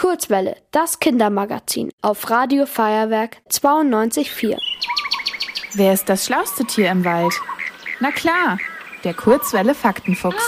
Kurzwelle, das Kindermagazin auf Radio Feuerwerk 92.4. Wer ist das schlauste Tier im Wald? Na klar, der Kurzwelle Faktenfuchs.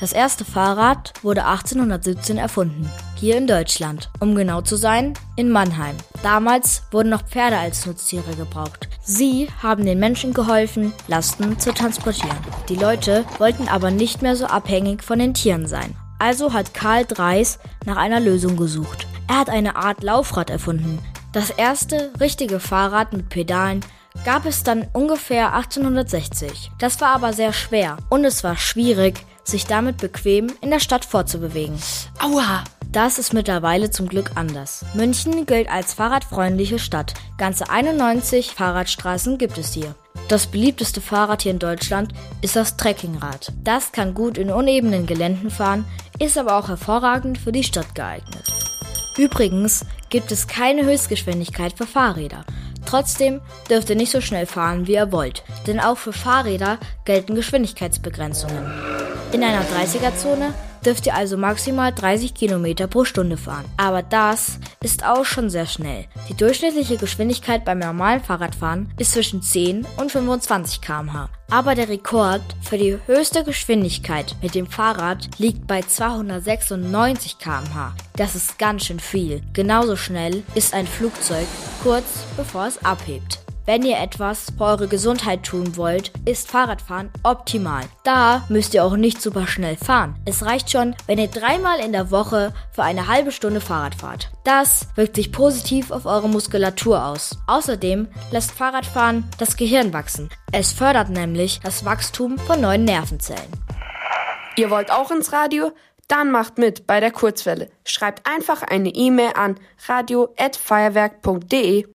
Das erste Fahrrad wurde 1817 erfunden, hier in Deutschland. Um genau zu sein, in Mannheim. Damals wurden noch Pferde als Nutztiere gebraucht. Sie haben den Menschen geholfen, Lasten zu transportieren. Die Leute wollten aber nicht mehr so abhängig von den Tieren sein. Also hat Karl Dreis nach einer Lösung gesucht. Er hat eine Art Laufrad erfunden. Das erste richtige Fahrrad mit Pedalen gab es dann ungefähr 1860. Das war aber sehr schwer und es war schwierig, sich damit bequem in der Stadt fortzubewegen. Aua! Das ist mittlerweile zum Glück anders. München gilt als fahrradfreundliche Stadt. Ganze 91 Fahrradstraßen gibt es hier. Das beliebteste Fahrrad hier in Deutschland ist das Trekkingrad. Das kann gut in unebenen Geländen fahren, ist aber auch hervorragend für die Stadt geeignet. Übrigens gibt es keine Höchstgeschwindigkeit für Fahrräder. Trotzdem dürft ihr nicht so schnell fahren, wie ihr wollt, denn auch für Fahrräder gelten Geschwindigkeitsbegrenzungen. In einer 30er-Zone dürft ihr also maximal 30 km pro Stunde fahren. Aber das ist auch schon sehr schnell. Die durchschnittliche Geschwindigkeit beim normalen Fahrradfahren ist zwischen 10 und 25 km/h. Aber der Rekord für die höchste Geschwindigkeit mit dem Fahrrad liegt bei 296 km/h. Das ist ganz schön viel. Genauso schnell ist ein Flugzeug kurz bevor es abhebt. Wenn ihr etwas für eure Gesundheit tun wollt, ist Fahrradfahren optimal. Da müsst ihr auch nicht super schnell fahren. Es reicht schon, wenn ihr dreimal in der Woche für eine halbe Stunde Fahrrad fahrt. Das wirkt sich positiv auf eure Muskulatur aus. Außerdem lässt Fahrradfahren das Gehirn wachsen. Es fördert nämlich das Wachstum von neuen Nervenzellen. Ihr wollt auch ins Radio? Dann macht mit bei der Kurzwelle. Schreibt einfach eine E-Mail an radio@feuerwerk.de.